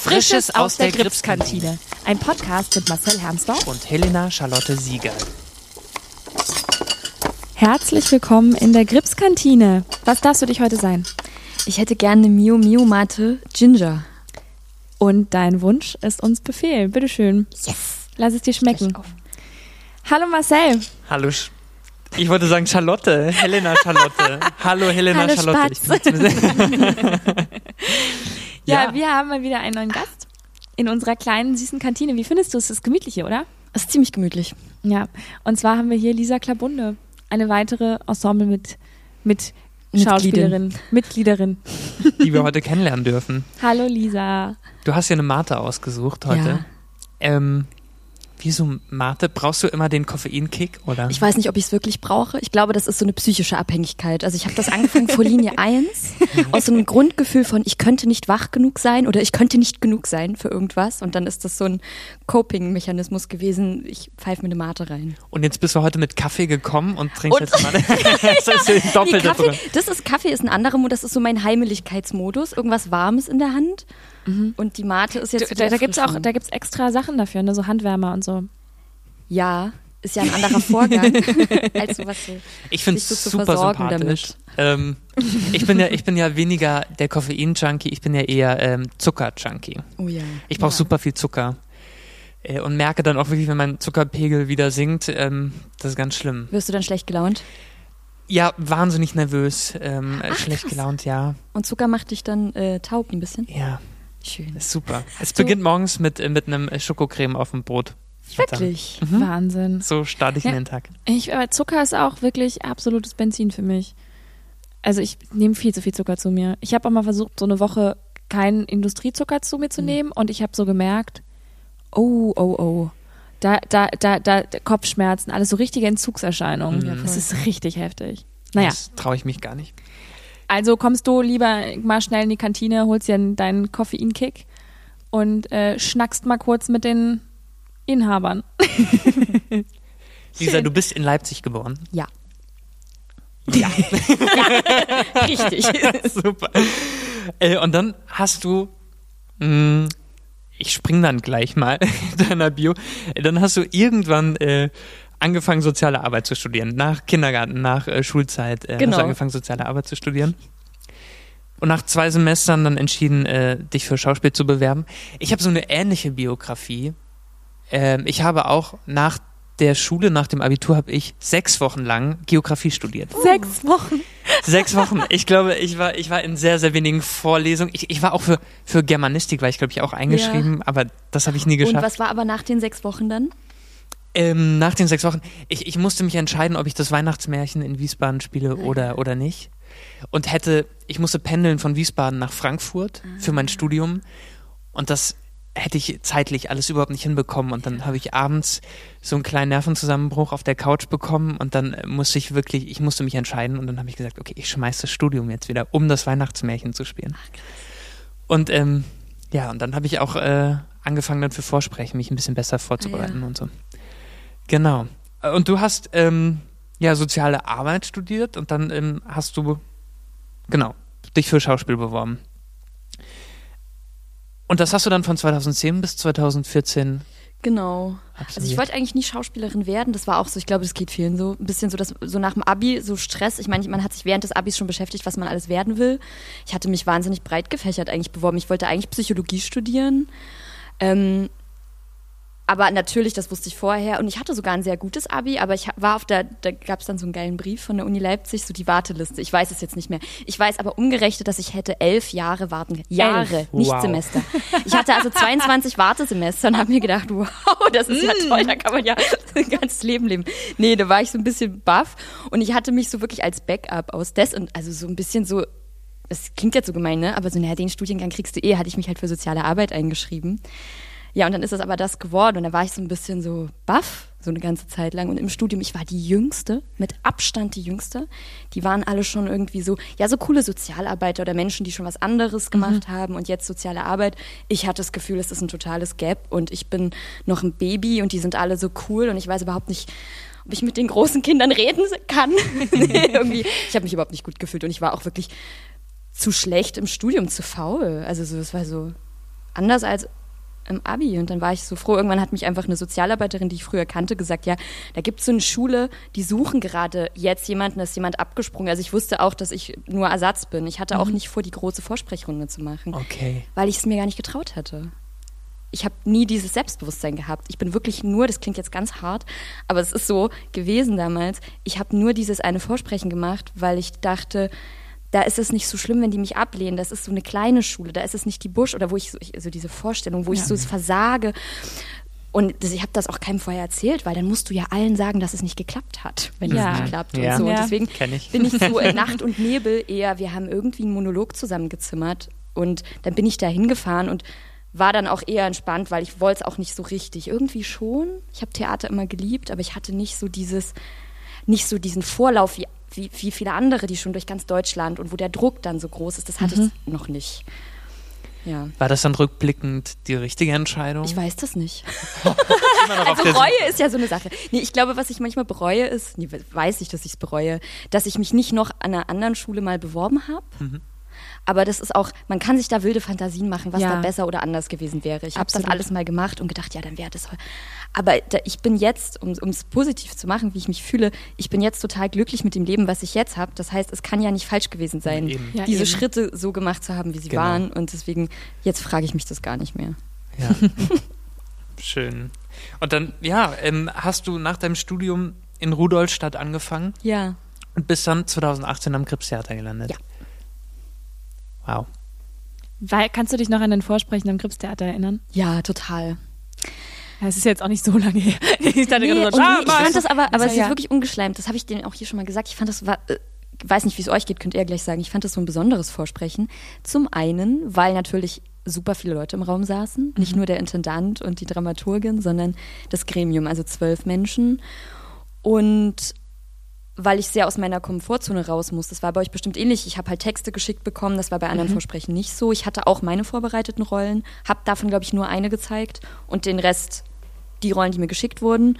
Frisches aus der Gripskantine. Ein Podcast mit Marcel Hermsdorf und Helena Charlotte Sieger. Herzlich willkommen in der Gripskantine. Was darfst du dich heute sein? Ich hätte gerne Mio Mio Mate Ginger. Und dein Wunsch ist uns Befehl. Bitteschön. Yes. Lass es dir schmecken. Hallo Marcel. Hallo. Sch ich wollte sagen Charlotte, Helena Charlotte. Hallo Helena Hallo Charlotte. Ja, Ja. wir haben mal wieder einen neuen Gast in unserer kleinen süßen Kantine. Wie findest du es? Es ist gemütlich hier, oder? Es ist ziemlich gemütlich. Ja. Und zwar haben wir hier Lisa Klabunde, eine weitere Ensemble mit, mit. Schauspielerin, Mitgliederin. die wir heute kennenlernen dürfen. Hallo Lisa. Du hast ja eine Mate ausgesucht heute. Ja. Ähm, wieso Mate? Brauchst du immer den Koffeinkick oder? Ich weiß nicht, ob ich es wirklich brauche. Ich glaube, das ist so eine psychische Abhängigkeit. Also ich habe das angefangen vor Linie 1 aus so einem Grundgefühl von, ich könnte nicht wach genug sein oder ich könnte nicht genug sein für irgendwas. Und dann ist das so ein Coping-Mechanismus gewesen. Ich pfeife mir eine Mate rein. Und jetzt bist du heute mit Kaffee gekommen und trinkst Und- jetzt Mate. das ist ja doppelt Nee. Kaffee, das ist Kaffee ist ein anderer Modus, das ist so mein Heimeligkeitsmodus. Irgendwas Warmes in der Hand. Und die Mate ist jetzt Du, so da da gibt es auch da gibt's extra Sachen dafür, ne? so Handwärmer und so. Ja, ist ja ein anderer Vorgang als sowas so. Ich finde so es zu super sympathisch. Ähm, ich, bin ja, ich bin ja weniger der Koffein-Junkie, ich bin ja eher ähm, Zucker-Junkie. Oh ja. Ich brauche ja. super viel Zucker. Äh, und merke dann auch wirklich, wenn mein Zuckerpegel wieder sinkt, ähm, das ist ganz schlimm. Wirst du dann schlecht gelaunt? Ja, wahnsinnig nervös, ähm, äh, Ach, schlecht krass. gelaunt, ja. Und Zucker macht dich dann äh, taub ein bisschen? Ja, Schön. ist super. Es du- beginnt morgens mit, äh, mit einem äh, Schokocreme auf dem Brot. Dann- Wirklich? Mhm. Wahnsinn. So starte ich Ja. in den Tag. Ich, aber Zucker ist auch wirklich absolutes Benzin für mich. Also ich nehme viel zu viel Zucker zu mir. Ich habe auch mal versucht, so eine Woche keinen Industriezucker zu mir zu Mhm. nehmen und ich habe so gemerkt, oh, oh, oh. Da, da, da, da, Kopfschmerzen, alles so richtige Entzugserscheinungen. Mhm. Das ist richtig heftig. Naja, Das traue ich mich gar nicht. Also kommst du lieber mal schnell in die Kantine, holst dir deinen Koffeinkick und äh, schnackst mal kurz mit den Inhabern. Lisa, du bist in Leipzig geboren. Ja. Ja. Richtig. Super. Äh, und dann hast du, mh, ich spring dann gleich mal in deiner Bio, dann hast du irgendwann äh, angefangen, soziale Arbeit zu studieren. Nach Kindergarten, nach äh, Schulzeit äh, hast Genau. du angefangen, soziale Arbeit zu studieren. Und nach zwei Semestern dann entschieden, äh, dich für Schauspiel zu bewerben. Ich habe so eine ähnliche Biografie. Ähm, ich habe auch nach der Schule, nach dem Abitur, habe ich sechs Wochen lang Geografie studiert. Sechs Wochen. Sechs Wochen. Ich glaube, ich war, ich war in sehr, sehr wenigen Vorlesungen. Ich, ich war auch für, für Germanistik, war ich, glaube ich, auch eingeschrieben, aber das habe ich nie Und geschafft. was war aber nach den sechs Wochen dann? Ähm, nach den sechs Wochen, ich, ich musste mich entscheiden, ob ich das Weihnachtsmärchen in Wiesbaden spiele Ah, oder, oder nicht. Und hätte, ich musste pendeln von Wiesbaden nach Frankfurt für Ah. mein Studium. Und das hätte ich zeitlich alles überhaupt nicht hinbekommen. Und dann habe ich abends so einen kleinen Nervenzusammenbruch auf der Couch bekommen und dann musste ich wirklich, ich musste mich entscheiden und dann habe ich gesagt, okay, ich schmeiß das Studium jetzt wieder, um das Weihnachtsmärchen zu spielen. Und ähm, ja, und dann habe ich auch äh, angefangen dann für Vorsprechen, mich ein bisschen besser vorzubereiten Ah, ja. und so. Genau. Äh, Und du hast ähm, ja soziale Arbeit studiert und dann ähm, hast du genau dich für Schauspiel beworben. Und das hast du dann von 2010 bis 2014 Genau. Also absolviert. ich wollte eigentlich nie Schauspielerin werden. Das war auch so, ich glaube, das geht vielen so. Ein bisschen so, dass so nach dem Abi so Stress. Ich meine, man hat sich während des Abis schon beschäftigt, was man alles werden will. Ich hatte mich wahnsinnig breit gefächert eigentlich beworben. Ich wollte eigentlich Psychologie studieren. Ähm, aber natürlich, das wusste ich vorher. Und ich hatte sogar ein sehr gutes Abi, aber ich war auf der, da gab es dann so einen geilen Brief von der Uni Leipzig, so die Warteliste. Ich weiß es jetzt nicht mehr. Ich weiß aber umgerechnet, dass ich hätte elf Jahre warten. Jahre, nicht Wow. Semester. Ich hatte also 22 Wartesemester und habe mir gedacht, wow, das ist ja toll, da kann man ja ein ganzes Leben leben. Nee, da war ich so ein bisschen baff und ich hatte mich so wirklich als Backup aus des und also so ein bisschen so, das klingt jetzt so gemein, ne? Aber so, naja, den Studiengang kriegst du eh, hatte ich mich halt für soziale Arbeit eingeschrieben. Ja, und dann ist es aber das geworden und da war ich so ein bisschen so baff, so eine ganze Zeit lang. Und im Studium, ich war die Jüngste, mit Abstand die Jüngste. Die waren alle schon irgendwie so, ja, so coole Sozialarbeiter oder Menschen, die schon was anderes gemacht haben und jetzt soziale Arbeit. Ich hatte das Gefühl, es ist ein totales Gap und ich bin noch ein Baby und die sind alle so cool und ich weiß überhaupt nicht, ob ich mit den großen Kindern reden kann. nee, irgendwie, ich habe mich überhaupt nicht gut gefühlt und ich war auch wirklich zu schlecht im Studium, zu faul. Also so, es war so, anders als im Abi. Und dann war ich so froh. Irgendwann hat mich einfach eine Sozialarbeiterin, die ich früher kannte, gesagt, ja, da gibt es so eine Schule, die suchen gerade jetzt jemanden, da ist jemand abgesprungen. Also ich wusste auch, dass ich nur Ersatz bin. Ich hatte auch nicht vor, die große Vorsprechrunde zu machen, Okay. weil ich es mir gar nicht getraut hätte. Ich habe nie dieses Selbstbewusstsein gehabt. Ich bin wirklich nur, das klingt jetzt ganz hart, aber es ist so gewesen damals, ich habe nur dieses eine Vorsprechen gemacht, weil ich dachte, da ist es nicht so schlimm, wenn die mich ablehnen. Das ist so eine kleine Schule, da ist es nicht die Busch oder wo ich so, ich, also diese Vorstellung, wo ich so versage. Und das, ich habe das auch keinem vorher erzählt, weil dann musst du ja allen sagen, dass es nicht geklappt hat, wenn Ja. es nicht klappt Ja. und so. Ja. Und deswegen ich. bin ich so in Nacht und Nebel eher, wir haben irgendwie einen Monolog zusammengezimmert und dann bin ich da hingefahren und war dann auch eher entspannt, weil ich wollte es auch nicht so richtig. Irgendwie schon. Ich habe Theater immer geliebt, aber ich hatte nicht so dieses, nicht so diesen Vorlauf wie, wie, wie viele andere, die schon durch ganz Deutschland und wo der Druck dann so groß ist. Das hatte ich noch nicht. Ja. War das dann rückblickend die richtige Entscheidung? Ich weiß das nicht. Also Reue ist ja so eine Sache. Nee, ich glaube, was ich manchmal bereue ist, nee, weiß ich, dass ich es bereue, dass ich mich nicht noch an einer anderen Schule mal beworben habe. Mhm. Aber das ist auch, man kann sich da wilde Fantasien machen, was Ja. da besser oder anders gewesen wäre. Ich habe das alles mal gemacht und gedacht, ja, dann wäre das. Aber da, ich bin jetzt, um es positiv zu machen, wie ich mich fühle, ich bin jetzt total glücklich mit dem Leben, was ich jetzt habe. Das heißt, es kann ja nicht falsch gewesen sein. Ja, diese eben. Schritte so gemacht zu haben, wie sie Genau. waren. Und deswegen, jetzt frage ich mich das gar nicht mehr. Ja. Schön. Und dann, ja, ähm, hast du nach deinem Studium in Rudolstadt angefangen Ja. und bist dann 2018 am Krebstheater gelandet. Ja. Wow. Weil, kannst du dich noch an dein Vorsprechen am Krebstheater erinnern? Ja, total. Es ist jetzt auch nicht so lange her. Ich dachte Nee, gerade so, schau nee, ich fand das aber, aber es ist ja. wirklich ungeschleimt. Das habe ich denen auch hier schon mal gesagt. Ich fand das war, äh, weiß nicht, wie es euch geht, könnt ihr gleich sagen. Ich fand das so ein besonderes Vorsprechen. Zum einen, weil natürlich super viele Leute im Raum saßen. Nicht nur der Intendant und die Dramaturgin, sondern das Gremium, also zwölf Menschen. Und weil ich sehr aus meiner Komfortzone raus muss. Das war bei euch bestimmt ähnlich. Ich habe halt Texte geschickt bekommen, das war bei anderen Vorsprechen nicht so. Ich hatte auch meine vorbereiteten Rollen, habe davon, glaube ich, nur eine gezeigt und den Rest die Rollen, die mir geschickt wurden.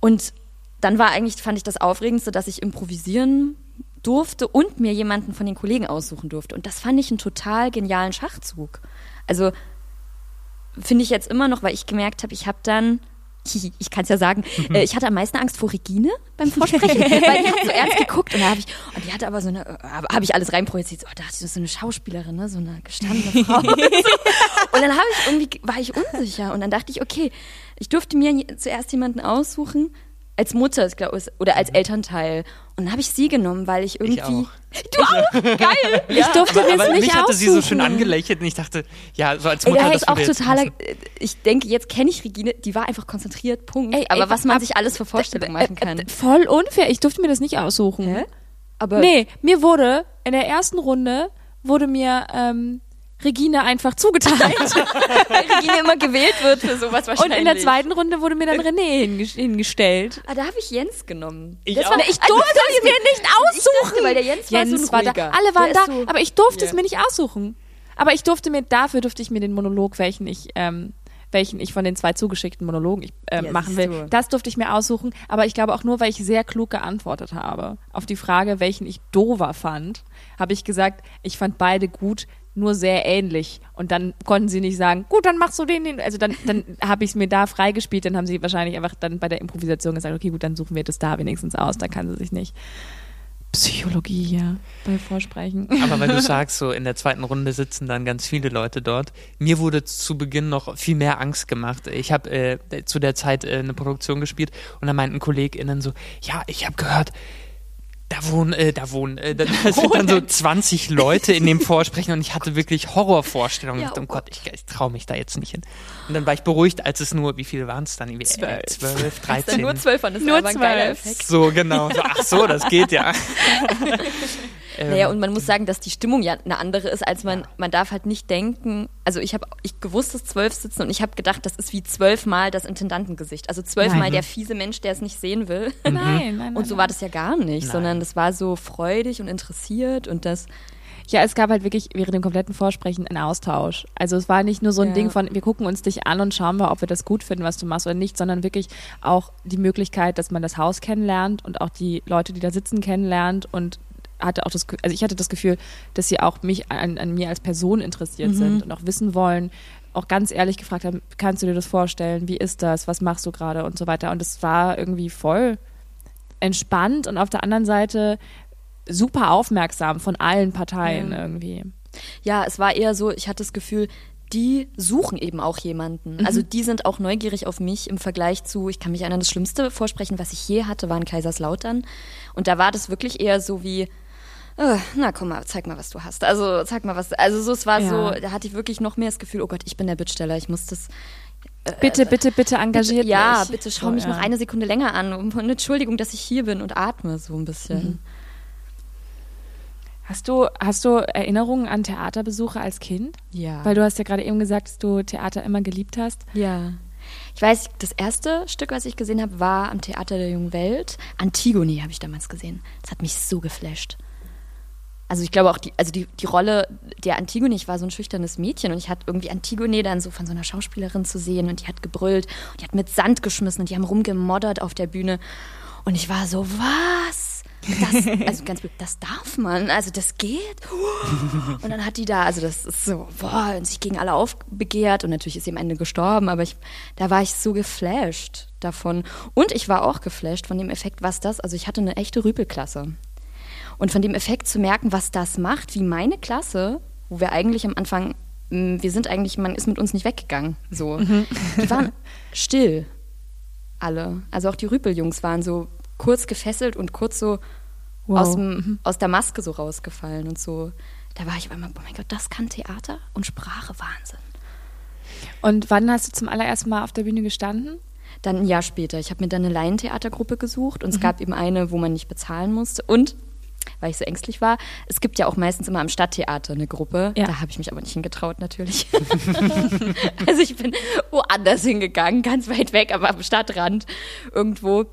Und dann war eigentlich, fand ich das Aufregendste, dass ich improvisieren durfte und mir jemanden von den Kollegen aussuchen durfte. Und das fand ich einen total genialen Schachzug. Also finde ich jetzt immer noch, weil ich gemerkt habe, ich habe dann, ich kann es ja sagen, äh, ich hatte am meisten Angst vor Regine beim Vorsprechen, weil die hat so ernst geguckt und da habe ich, und die hatte aber so eine, äh, habe ich alles reinprojiziert, oh, da hatte ich so eine Schauspielerin, ne, so eine gestandene Frau. und dann habe ich irgendwie, war ich unsicher und dann dachte ich, okay, ich durfte mir zuerst jemanden aussuchen, als Mutter ich glaub, oder als Elternteil. Und dann habe ich sie genommen, weil ich irgendwie. auch. Du auch? Geil! Ich durfte mir Aber es nicht mich hatte sie so schön aussuchen. angelächelt und ich dachte, ja, so als Ey, Mutter da das auch passen. Ich denke, jetzt kenne ich Regine, die war einfach konzentriert, Punkt. Ey, Aber ey, was man ab- sich alles für Vorstellungen machen kann. Äh, Voll unfair. Ich durfte mir das nicht aussuchen. Hä? Aber Nee, mir wurde in der ersten Runde wurde mir ähm, Regine einfach zugeteilt. weil Regine immer gewählt wird für sowas Und wahrscheinlich. in der zweiten Runde wurde mir dann René hinge- hingestellt. Ah, da habe ich Jens genommen. Ich das auch. war, Ich durfte es mir nicht aussuchen. weil der Jens, war so ein war da. Alle waren da, so- aber ich durfte Ja. es mir nicht aussuchen. Aber ich durfte mir, dafür durfte ich mir den Monolog, welchen ich, ähm, welchen ich von den zwei zugeschickten Monologen ich, äh, Ja, machen will, du. das durfte ich mir aussuchen. Aber ich glaube auch nur, weil ich sehr klug geantwortet habe. Auf die Frage, welchen ich dover fand, habe ich gesagt, ich fand beide gut, nur sehr ähnlich. Und dann konnten sie nicht sagen, gut, dann machst du den, den. Also dann, dann habe ich es mir da freigespielt. Dann haben sie wahrscheinlich einfach dann bei der Improvisation gesagt, okay, gut, dann suchen wir das da wenigstens aus. Da kann sie sich nicht. Psychologie hier bei Vorsprechen. Aber weil du sagst, so in der zweiten Runde sitzen dann ganz viele Leute dort. Mir wurde zu Beginn noch viel mehr Angst gemacht. Ich habe äh, zu der Zeit äh, eine Produktion gespielt und da meinten KollegInnen so, ja, ich habe gehört, da wohnen, äh, da wohnen, äh, da, da sind dann so 20 Leute in dem Vorsprechen und ich hatte wirklich Horrorvorstellungen. Ja, ich dachte, oh oh Gott, ich, ich traue mich da jetzt nicht hin. Und dann war ich beruhigt, als es nur, wie viele waren es dann? Irgendwie, äh, Zwölf. 12, Ist dann 13. nur zwölf an, das Nur war zwölf. So, genau. So, ach so, das geht ja. Ähm, Naja, und man muss sagen, dass die Stimmung ja eine andere ist, als man, man darf halt nicht denken, also ich habe ich gewusst, dass zwölf sitzen und ich habe gedacht, das ist wie zwölfmal das Intendantengesicht. Also zwölfmal der fiese Mensch, der es nicht sehen will. Nein, nein, nein. Und so war das ja gar nicht, Nein. sondern das war so freudig und interessiert und das, Ja, es gab halt wirklich während dem kompletten Vorsprechen einen Austausch. Also es war nicht nur so ein Ja. Ding von, wir gucken uns dich an und schauen mal, ob wir das gut finden, was du machst oder nicht, sondern wirklich auch die Möglichkeit, dass man das Haus kennenlernt und auch die Leute, die da sitzen, kennenlernt und hatte auch das, also ich hatte das Gefühl, dass sie auch mich an, an mir als Person interessiert sind und auch wissen wollen, auch ganz ehrlich gefragt haben, kannst du dir das vorstellen? Wie ist das? Was machst du gerade? Und so weiter. Und es war irgendwie voll entspannt und auf der anderen Seite super aufmerksam von allen Parteien Ja. irgendwie. Ja, es war eher so, ich hatte das Gefühl, die suchen eben auch jemanden. Also die sind auch neugierig auf mich im Vergleich zu, ich kann mich erinnern, das schlimmste Vorsprechen, was ich je hatte, war in Kaiserslautern. Und da war das wirklich eher so wie, äh, na komm mal, zeig mal, was du hast. Also zeig mal, was. Also so, es war Ja. so, da hatte ich wirklich noch mehr das Gefühl, oh Gott, ich bin der Bittsteller, ich muss das. Bitte, bitte, bitte engagiert bitte, ja, mich. bitte schau So, mich ja. noch eine Sekunde länger an. Und Entschuldigung, dass ich hier bin und atme so ein bisschen. Hast du, hast du Erinnerungen an Theaterbesuche als Kind? Ja. Weil du hast ja gerade eben gesagt, dass du Theater immer geliebt hast. Ja. Ich weiß, das erste Stück, was ich gesehen habe, war am Theater der Jungen Welt. Antigone habe ich damals gesehen. Das hat mich so geflasht. Also ich glaube auch, die, also die, die Rolle der Antigone, ich war so ein schüchternes Mädchen und ich hatte irgendwie Antigone dann so von so einer Schauspielerin zu sehen und die hat gebrüllt und die hat mit Sand geschmissen und die haben rumgemoddert auf der Bühne. Und ich war so, was? Das, also ganz blöd, das darf man, also das geht. Und dann hat die da, also das ist so, boah, und sich gegen alle aufbegehrt und natürlich ist sie am Ende gestorben, aber ich, da war ich so geflasht davon. Und ich war auch geflasht von dem Effekt, was das, also ich hatte eine echte Rüpelklasse. Und von dem Effekt zu merken, was das macht, wie meine Klasse, wo wir eigentlich am Anfang, mh, wir sind eigentlich, man ist mit uns nicht weggegangen, so. Die waren still, alle. Also auch die Rüpeljungs waren so kurz gefesselt und kurz so Wow. aus, dem, aus der Maske so rausgefallen und so. Da war ich auf einmal, oh mein Gott, das kann Theater und Sprache, Wahnsinn. Und wann hast du zum allerersten Mal auf der Bühne gestanden? Dann ein Jahr später, ich habe mir dann eine Laientheatergruppe gesucht und es gab eben eine, wo man nicht bezahlen musste und weil ich so ängstlich war. Es gibt ja auch meistens immer am Stadttheater eine Gruppe. Ja. Da habe ich mich aber nicht hingetraut, natürlich. also ich bin woanders hingegangen, ganz weit weg, aber am Stadtrand irgendwo.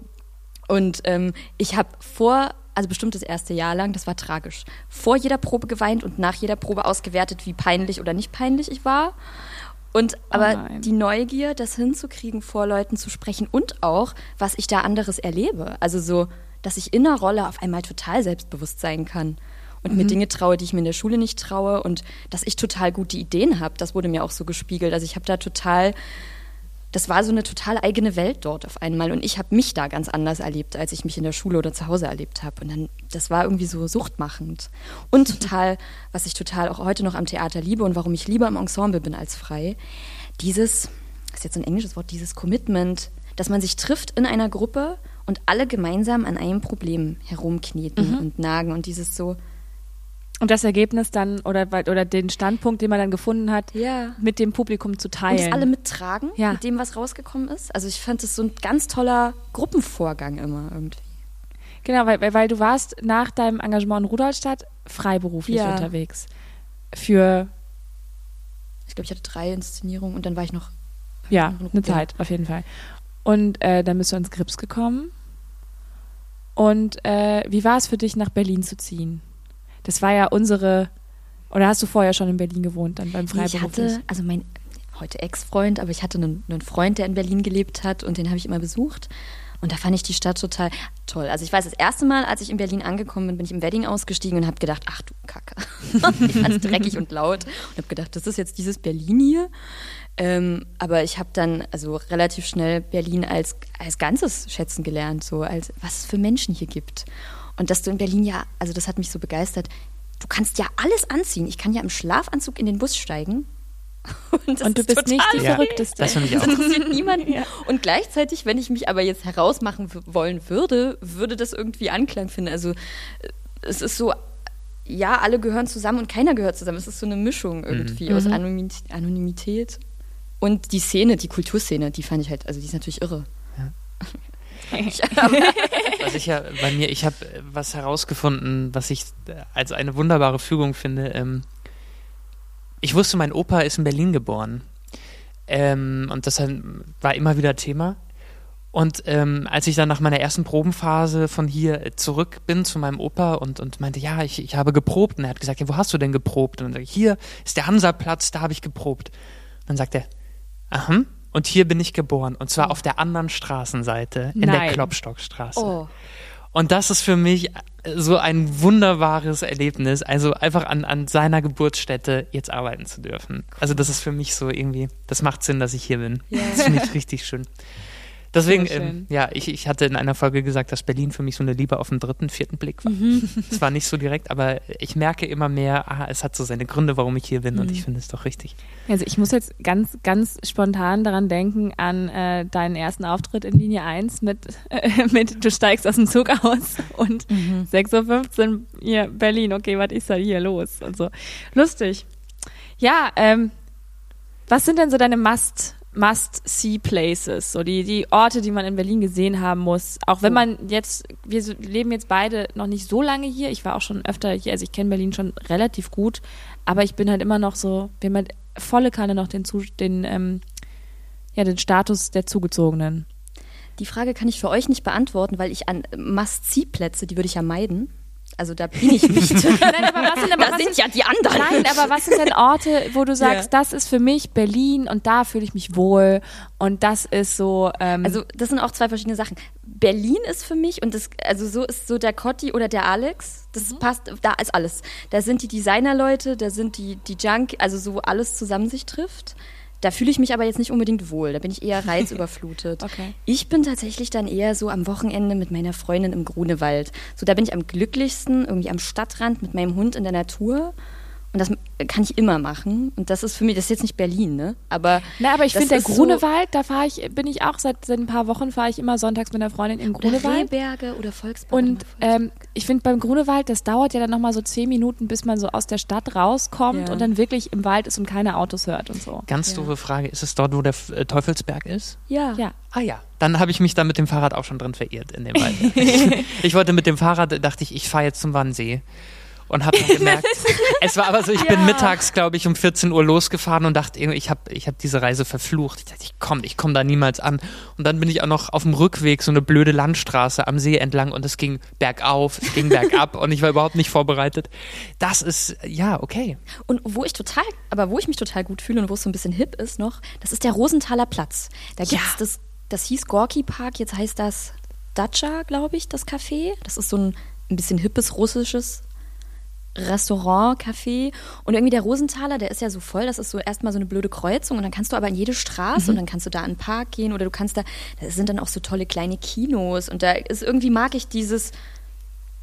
Und ähm, ich habe vor, also bestimmt das erste Jahr lang, das war tragisch, vor jeder Probe geweint und nach jeder Probe ausgewertet, wie peinlich oder nicht peinlich ich war. Und aber nein. die Neugier, das hinzukriegen, vor Leuten zu sprechen und auch, was ich da anderes erlebe. Also so, dass ich in einer Rolle auf einmal total selbstbewusst sein kann und mir Dinge traue, die ich mir in der Schule nicht traue und dass ich total gute Ideen habe. Das wurde mir auch so gespiegelt. Also ich habe da total, das war so eine total eigene Welt dort auf einmal und ich habe mich da ganz anders erlebt, als ich mich in der Schule oder zu Hause erlebt habe. Und dann, das war irgendwie so suchtmachend und total, was ich total auch heute noch am Theater liebe und warum ich lieber im Ensemble bin als frei, dieses, das ist jetzt ein englisches Wort, dieses Commitment, dass man sich trifft in einer Gruppe und alle gemeinsam an einem Problem herumkneten und nagen und dieses so, Und das Ergebnis dann oder, oder den Standpunkt, den man dann gefunden hat, Ja. mit dem Publikum zu und teilen. es alle mittragen Ja. mit dem, was rausgekommen ist. Also ich fand das so ein ganz toller Gruppenvorgang immer irgendwie. Genau, weil, weil, du warst nach deinem Engagement in Rudolstadt freiberuflich Ja. unterwegs. Für, Ich glaube, ich hatte drei Inszenierungen und dann war ich noch ja, Mhm, eine. Zeit, auf jeden Fall. Und äh, dann bist du ans Grips gekommen. Und äh, wie war es für dich, nach Berlin zu ziehen? Das war ja unsere, oder hast du vorher schon in Berlin gewohnt, dann beim Ich Freiberuflich? hatte, also mein heute Ex-Freund, aber ich hatte einen, einen Freund, der in Berlin gelebt hat und den habe ich immer besucht. Und da fand ich die Stadt total toll. Also ich weiß, das erste Mal, als ich in Berlin angekommen bin, bin ich im Wedding ausgestiegen und habe gedacht, ach du Kacke. ich fand es dreckig und laut und habe gedacht, das ist jetzt dieses Berlin hier. Ähm, aber ich habe dann also relativ schnell Berlin als, als Ganzes schätzen gelernt, so als was es für Menschen hier gibt. Und dass du in Berlin ja, also das hat mich so begeistert, du kannst ja alles anziehen. Ich kann ja im Schlafanzug in den Bus steigen. Und, Und du ist bist nicht die total Ja, Verrückteste. das finde ich das auch. interessiert niemanden. Und gleichzeitig, wenn ich mich aber jetzt herausmachen wollen würde, würde das irgendwie Anklang finden. Also äh, es ist so, ja, alle gehören zusammen und keiner gehört zusammen. Es ist so eine Mischung irgendwie aus Anonymität, Anonymität. Und die Szene, die Kulturszene, die fand ich halt, also die ist natürlich irre. Was ich ja bei mir, ich habe was herausgefunden, was ich äh, als eine wunderbare Fügung finde. Ähm, ich wusste, mein Opa ist in Berlin geboren. Ähm, und das war immer wieder Thema. Und ähm, als ich dann nach meiner ersten Probenphase von hier zurück bin zu meinem Opa und, und meinte, ja, ich, ich habe geprobt. Und er hat gesagt, ja, wo hast du denn geprobt? Und dann sage ich, hier ist der Hansaplatz, da habe ich geprobt. Und dann sagt er, aha, und hier bin ich geboren. Und zwar auf der anderen Straßenseite, in der Nein. Klopstockstraße. Oh. Und das ist für mich so ein wunderbares Erlebnis, also einfach an, an seiner Geburtsstätte jetzt arbeiten zu dürfen. Also das ist für mich so irgendwie, das macht Sinn, dass ich hier bin. Ja. Das finde ich richtig schön. Deswegen, ähm, ja, ich, ich hatte in einer Folge gesagt, dass Berlin für mich so eine Liebe auf den dritten, vierten Blick war. Mhm. Es war nicht so direkt, aber ich merke immer mehr, ah, es hat so seine Gründe, warum ich hier bin Mhm. und ich finde es doch richtig. Also ich muss jetzt ganz, ganz spontan daran denken an äh, deinen ersten Auftritt in Linie 1 mit, äh, mit du steigst aus dem Zug aus und 6.15 Uhr hier Berlin, okay, was ist da hier los? Und so. Lustig. Ja, ähm, was sind denn so deine Must, Must-See-Places? So die, die Orte, die man in Berlin gesehen haben muss. Auch wenn Oh. man jetzt, wir leben jetzt beide noch nicht so lange hier. Ich war auch schon öfter hier, also ich kenne Berlin schon relativ gut, aber ich bin halt immer noch so, wir haben halt volle Kanne noch den, den, ähm, ja, den Status der Zugezogenen. Die Frage kann ich für euch nicht beantworten, weil ich an Must-See-Plätze, die würde ich ja meiden. Also da bin ich nicht. Nein, aber was sind, aber da was sind ja die anderen. Nein, aber was sind denn Orte, wo du sagst, das ist für mich Berlin und da fühle ich mich wohl und das ist so. Ähm, Also das sind auch zwei verschiedene Sachen. Berlin ist für mich und das, also so ist so der Cotti oder der Alex. Das Mhm. passt, da ist alles. Da sind die Designerleute, da sind die, die Junk, also so alles zusammen sich trifft. Da fühle ich mich aber jetzt nicht unbedingt wohl. Da bin ich eher reizüberflutet. Okay. Ich bin tatsächlich dann eher so am Wochenende mit meiner Freundin im Grunewald. So, da bin ich am glücklichsten, irgendwie am Stadtrand mit meinem Hund in der Natur. Und das kann ich immer machen. Und das ist für mich, das ist jetzt nicht Berlin, ne? Aber. Na, aber ich das finde, der ist so- Grunewald, da fahre ich, bin ich auch seit, seit ein paar Wochen fahre ich immer sonntags mit einer Freundin im Oder Grunewald. Rehberge oder Volksberg. Und ähm, ich finde beim Grunewald, das dauert ja dann nochmal so zehn Minuten, bis man so aus der Stadt rauskommt Ja. und dann wirklich im Wald ist und keine Autos hört und so. Ganz Ja. doofe Frage, ist es dort, wo der äh, Teufelsberg ist? ja. Ja. Ah ja, dann habe ich mich da mit dem Fahrrad auch schon drin verirrt in dem Wald. ich wollte mit dem Fahrrad, dachte ich, ich fahre jetzt zum Wannsee. Und habe gemerkt, es war aber so, ich bin Ja. mittags, glaube ich, um 14 Uhr losgefahren und dachte, ich habe ich hab diese Reise verflucht. Ich dachte, ich komm, ich komme da niemals an. Und dann bin ich auch noch auf dem Rückweg so eine blöde Landstraße am See entlang und es ging bergauf, es ging bergab und ich war überhaupt nicht vorbereitet. Das ist, ja, okay. Und wo ich total, aber wo ich mich total gut fühle und wo es so ein bisschen hip ist noch, das ist der Rosenthaler Platz. Da gibt's Ja. das, das hieß Gorki Park, jetzt heißt das Dacia, glaube ich, das Café. Das ist so ein, ein bisschen hippes russisches Restaurant, Café. Und irgendwie der Rosenthaler, der ist ja so voll, das ist so erstmal so eine blöde Kreuzung und dann kannst du aber in jede Straße und dann kannst du da in den Park gehen oder du kannst da, da sind dann auch so tolle kleine Kinos und da ist irgendwie mag ich dieses,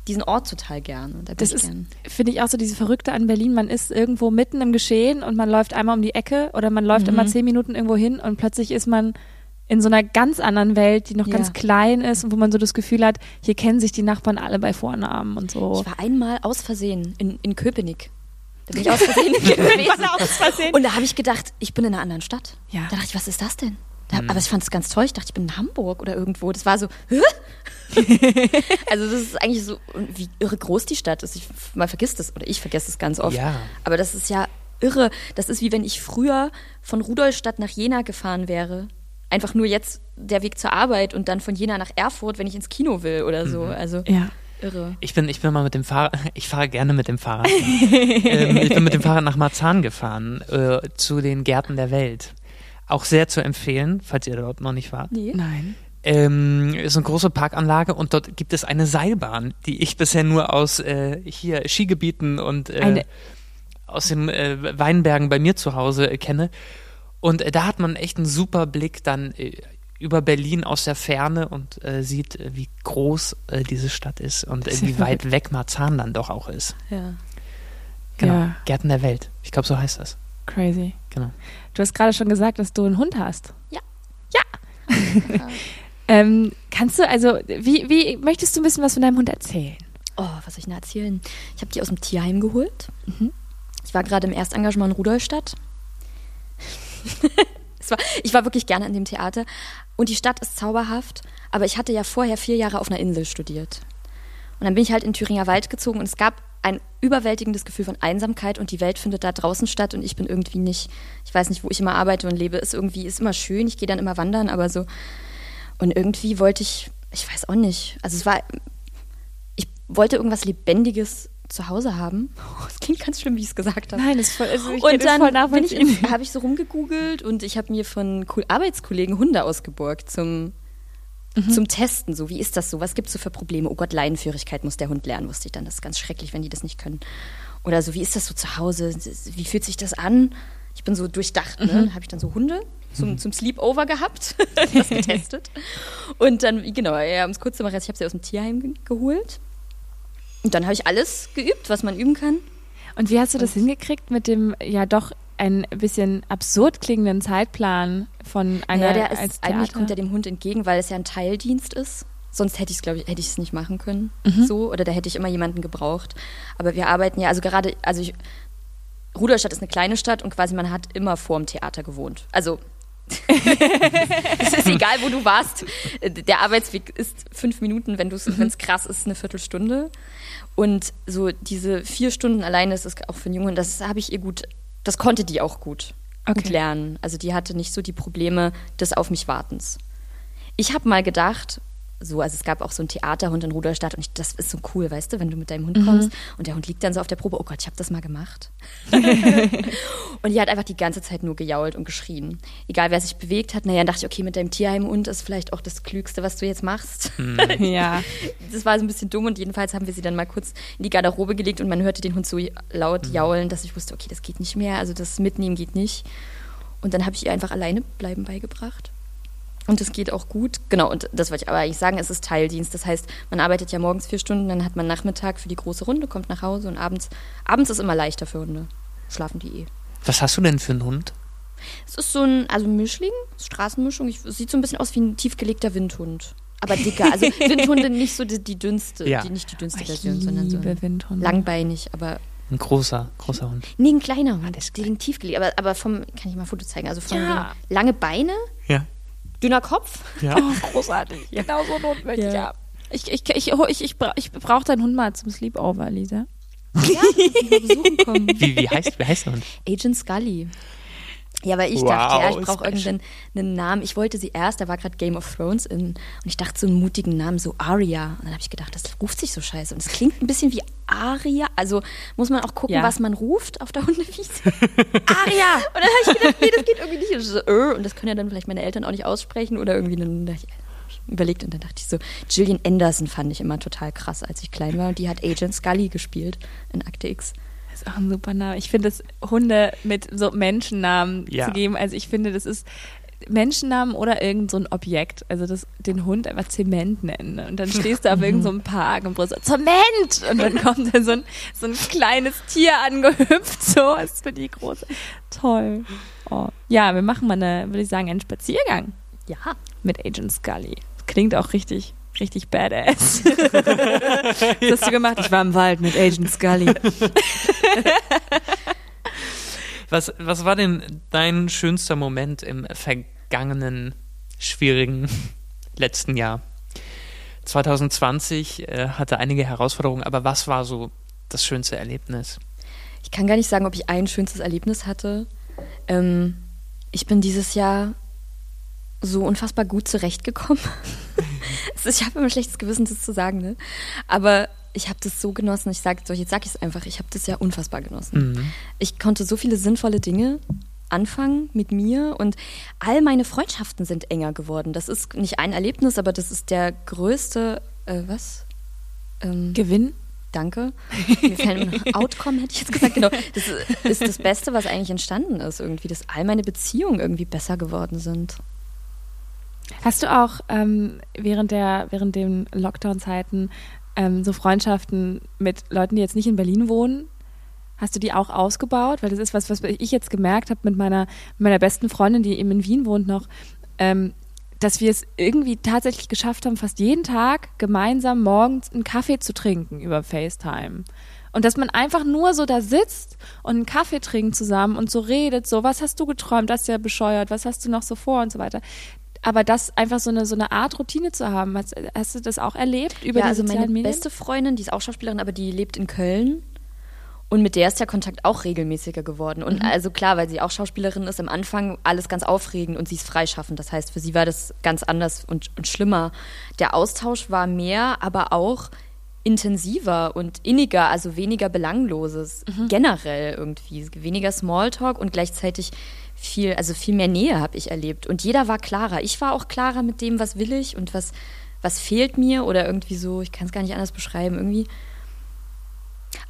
diesen Ort total gerne. Da bin Das ich ist, finde ich, auch so diese Verrückte an Berlin. Man ist irgendwo mitten im Geschehen und man läuft einmal um die Ecke oder man läuft Mhm. immer zehn Minuten irgendwo hin und plötzlich ist man in so einer ganz anderen Welt, die noch Ja. ganz klein ist und wo man so das Gefühl hat, hier kennen sich die Nachbarn alle bei Vornamen und so. Ich war einmal aus Versehen in, in Köpenick. Da bin ich aus Versehen gewesen. aus Versehen. Und da habe ich gedacht, ich bin in einer anderen Stadt. Ja. Da dachte ich, was ist das denn? Da, Aber ich fand es ganz toll. Ich dachte, ich bin in Hamburg oder irgendwo. Das war so, hä? also das ist eigentlich so, wie irre groß die Stadt ist. Ich, man vergisst es, oder ich vergesse es ganz oft. Ja. Aber das ist ja irre. Das ist wie wenn ich früher von Rudolstadt nach Jena gefahren wäre. Einfach nur jetzt der Weg zur Arbeit und dann von Jena nach Erfurt, wenn ich ins Kino will oder so. Also Ja. irre. Ich bin, ich bin mal mit dem Fahrrad, ich fahre gerne mit dem Fahrrad. ähm, ich bin mit dem Fahrrad nach Marzahn gefahren, äh, zu den Gärten der Welt. Auch sehr zu empfehlen, falls ihr dort noch nicht wart. Nee. Nein. Ähm, ist eine große Parkanlage und dort gibt es eine Seilbahn, die ich bisher nur aus äh, hier Skigebieten und äh, aus den äh, Weinbergen bei mir zu Hause äh, kenne. Und äh, da hat man echt einen super Blick dann äh, über Berlin aus der Ferne und äh, sieht, äh, wie groß äh, diese Stadt ist und äh, wie weit weg Marzahn dann doch auch ist. Ja. Genau. Ja. Gärten der Welt. Ich glaube, so heißt das. Crazy. Genau. Du hast gerade schon gesagt, dass du einen Hund hast. Ja. Ja. ähm, kannst du, also, wie, wie möchtest du ein bisschen was von deinem Hund erzählen? Oh, was soll ich denn erzählen? Ich habe die aus dem Tierheim geholt. Ich war gerade im Erstengagement in Rudolstadt. war, ich war wirklich gerne in dem Theater. Und die Stadt ist zauberhaft. Aber ich hatte ja vorher vier Jahre auf einer Insel studiert. Und dann bin ich halt in Thüringer Wald gezogen und es gab ein überwältigendes Gefühl von Einsamkeit und die Welt findet da draußen statt und ich bin irgendwie nicht, ich weiß nicht, wo ich immer arbeite und lebe, ist irgendwie, ist immer schön, ich gehe dann immer wandern, aber so. Und irgendwie wollte ich, ich weiß auch nicht, also es war, ich wollte irgendwas Lebendiges zu Hause haben. Oh, das klingt ganz schlimm, wie ich es gesagt habe. Nein, das ist voll, also ich Und dann habe ich so rumgegoogelt und ich habe mir von Ko- Arbeitskollegen Hunde ausgeborgt zum, zum Testen. So, wie ist das so? Was gibt es so für Probleme? Oh Gott, Leinenführigkeit muss der Hund lernen, wusste ich dann. Das ist ganz schrecklich, wenn die das nicht können. Oder so, wie ist das so zu Hause? Wie fühlt sich das an? Ich bin so durchdacht, ne? Habe ich dann so Hunde zum, zum Sleepover gehabt, das getestet. Und dann, genau, ja, um es kurz zu machen, ich habe sie aus dem Tierheim ge geholt. Und dann habe ich alles geübt, was man üben kann. Und wie hast du das hingekriegt mit dem ja doch ein bisschen absurd klingenden Zeitplan von einer Ja, der ist, als eigentlich kommt er dem Hund entgegen, weil es ja ein Teildienst ist. Sonst hätte ich es, glaube ich, hätte ich es nicht machen können. Mhm. So, oder da hätte ich immer jemanden gebraucht. Aber wir arbeiten ja, also gerade, also ich, Rudolstadt ist eine kleine Stadt und quasi man hat immer vorm Theater gewohnt. Also es ist egal, wo du warst. Der Arbeitsweg ist fünf Minuten, wenn Mhm. es krass ist, eine Viertelstunde. Und so diese vier Stunden alleine, das ist auch für einen Jungen, das habe ich ihr gut, das konnte die auch gut, gut Okay. lernen. Also die hatte nicht so die Probleme des Auf mich Wartens. Ich habe mal gedacht, so, also es gab auch so einen Theaterhund in Rudolstadt und ich, das ist so cool, weißt du, wenn du mit deinem Hund kommst und der Hund liegt dann so auf der Probe, oh Gott, ich habe das mal gemacht. und die hat einfach die ganze Zeit nur gejault und geschrien. Egal, wer sich bewegt hat, naja, dann dachte ich, okay, mit deinem Tierheimhund ist vielleicht auch das Klügste, was du jetzt machst. ja. Das war so ein bisschen dumm und jedenfalls haben wir sie dann mal kurz in die Garderobe gelegt und man hörte den Hund so laut jaulen, dass ich wusste, okay, das geht nicht mehr, also das Mitnehmen geht nicht. Und dann habe ich ihr einfach alleine bleiben beigebracht. Und das geht auch gut. Genau, und das wollte ich aber eigentlich sagen, es ist Teildienst. Das heißt, man arbeitet ja morgens vier Stunden, dann hat man Nachmittag für die große Runde, kommt nach Hause und abends, abends ist immer leichter für Hunde. Schlafen die eh. Was hast du denn für einen Hund? Es ist so ein, also Mischling, Straßenmischung. Ich, es sieht so ein bisschen aus wie ein tiefgelegter Windhund. Aber dicker. Also Windhunde nicht so die, die dünnste, Ja. die, nicht die dünnste Ich Version, sondern so Windhunde. langbeinig, aber Ein großer, großer Hund. nee, ein kleiner der Hund. ist Die liegen tiefgelegt, aber, aber vom, kann ich mal ein Foto zeigen, also von Ja. lange Beine, Ja. Dünner Kopf. Ja. Oh, großartig. Genau so ich Ja. haben. Ich, ich, ich, ich, ich, ich brauche deinen Hund mal zum Sleepover, Lisa. Ja, mal besuchen kommen. Wie, wie, heißt, wie heißt der Hund? Agent Scully. Ja, weil ich Wow, dachte, ja, ich brauche irgendeinen einen Namen. Ich wollte sie erst, da war gerade Game of Thrones in, und ich dachte so einen mutigen Namen, so Arya. Und dann habe ich gedacht, das ruft sich so scheiße. Und es klingt ein bisschen wie Aria. Also muss man auch gucken, Ja. was man ruft auf der Hundewiese. Aria! Und dann habe ich gedacht, nee, das geht irgendwie nicht. Und, so, äh, und das können ja dann vielleicht meine Eltern auch nicht aussprechen oder irgendwie dann dachte ich, überlegt und dann dachte ich so, Gillian Anderson fand ich immer total krass, als ich klein war. Und die hat Agent Scully gespielt in Akte X. Ist auch ein super Name. Ich finde es, Hunde mit so Menschennamen Ja. zu geben. Also ich finde, das ist Menschennamen oder irgend so ein Objekt. Also das, den Hund einfach Zement nennen. Und dann stehst du auf irgendeinem so einem Park und brüllst Zement! Und dann kommt da so ein, so ein kleines Tier angehüpft. So, das finde ich groß. Toll. Oh. Ja, wir machen mal eine, würde ich sagen, einen Spaziergang Ja. mit Agent Scully. Klingt auch richtig, richtig badass. Was hast du gemacht? Ich war im Wald mit Agent Scully. Was, was war denn dein schönster Moment im vergangenen, schwierigen letzten Jahr? 2020 äh, hatte einige Herausforderungen, aber was war so das schönste Erlebnis? Ich kann gar nicht sagen, ob ich ein schönstes Erlebnis hatte. Ähm, ich bin dieses Jahr so unfassbar gut zurechtgekommen. Ich habe immer ein schlechtes Gewissen, das zu sagen, ne? Aber ich habe das so genossen. Ich sage, jetzt sage ich es einfach. Ich habe das ja unfassbar genossen. Ich konnte so viele sinnvolle Dinge anfangen mit mir und all meine Freundschaften sind enger geworden. Das ist nicht ein Erlebnis, aber das ist der größte, äh, was? Ähm, Gewinn? Danke. Outcome, hätte ich jetzt gesagt. Genau. Das ist das Beste, was eigentlich entstanden ist, irgendwie, dass all meine Beziehungen irgendwie besser geworden sind. Hast du auch ähm, während der während den Lockdown-Zeiten ähm, so Freundschaften mit Leuten, die jetzt nicht in Berlin wohnen? Hast du die auch ausgebaut? Weil das ist was, was ich jetzt gemerkt habe mit meiner meiner besten Freundin, die eben in Wien wohnt noch, ähm, dass wir es irgendwie tatsächlich geschafft haben, fast jeden Tag gemeinsam morgens einen Kaffee zu trinken über FaceTime. Und dass man einfach nur so da sitzt und einen Kaffee trinkt zusammen und so redet, so, was hast du geträumt, das ist ja bescheuert, was hast du noch so vor und so weiter. Aber das einfach so eine, so eine Art Routine zu haben, hast, hast du das auch erlebt über ja, die also meine Medien? beste Freundin, die ist auch Schauspielerin, aber die lebt in Köln. Und mit der ist der Kontakt auch regelmäßiger geworden. Und also klar, weil sie auch Schauspielerin ist, am Anfang alles ganz aufregend und sie ist freischaffend. Das heißt, für sie war das ganz anders und, und schlimmer. Der Austausch war mehr, aber auch intensiver und inniger, also weniger Belangloses. Generell irgendwie. Weniger Smalltalk und gleichzeitig viel, also viel mehr Nähe habe ich erlebt. Und jeder war klarer. Ich war auch klarer mit dem, was will ich und was, was fehlt mir oder irgendwie so, ich kann es gar nicht anders beschreiben. Irgendwie.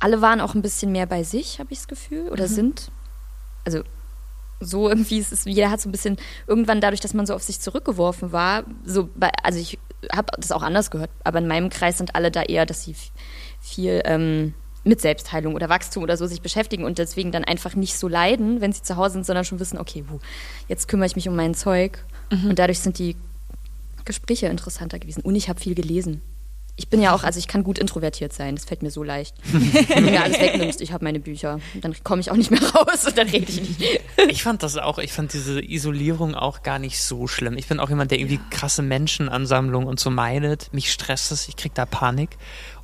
Alle waren auch ein bisschen mehr bei sich, habe ich das Gefühl, oder Mhm. sind. Also so irgendwie ist es, jeder hat so ein bisschen irgendwann dadurch, dass man so auf sich zurückgeworfen war, so bei, also ich habe das auch anders gehört, aber in meinem Kreis sind alle da eher, dass sie viel ähm, mit Selbstheilung oder Wachstum oder so sich beschäftigen und deswegen dann einfach nicht so leiden, wenn sie zu Hause sind, sondern schon wissen, okay, wo, jetzt kümmere ich mich um mein Zeug und dadurch sind die Gespräche interessanter gewesen und ich habe viel gelesen. Ich bin ja auch, also ich kann gut introvertiert sein, das fällt mir so leicht. Wenn du mir alles wegnimmst, ich habe meine Bücher, dann komme ich auch nicht mehr raus und dann rede ich nicht. Ich fand das auch, ich fand diese Isolierung auch gar nicht so schlimm. Ich bin auch jemand, der irgendwie krasse Menschenansammlungen und so meidet. Mich stresst es, ich krieg da Panik.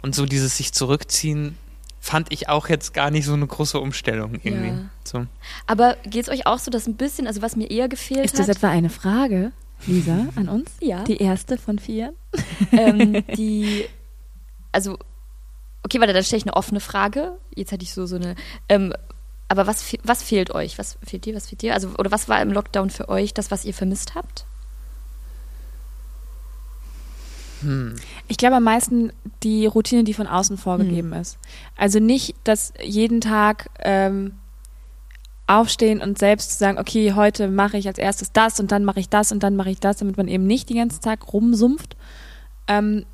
Und so dieses sich zurückziehen fand ich auch jetzt gar nicht so eine große Umstellung irgendwie. Ja. So. Aber geht es euch auch so, dass ein bisschen, also was mir eher gefehlt Ist das hat, etwa eine Frage, Lisa, an uns? Ja. Die erste von vier? ähm, die, also, okay, warte, dann stelle ich eine offene Frage. Jetzt hätte ich so, so eine, ähm, aber was, was fehlt euch? Was fehlt dir, was fehlt dir? Also, oder was war im Lockdown für euch das, was ihr vermisst habt? Ich glaube am meisten die Routine, die von außen vorgegeben ist. Also nicht, dass jeden Tag ähm, aufstehen und selbst sagen, okay, heute mache ich als erstes das und dann mache ich das und dann mache ich das, damit man eben nicht den ganzen Tag rumsumpft. Ähm,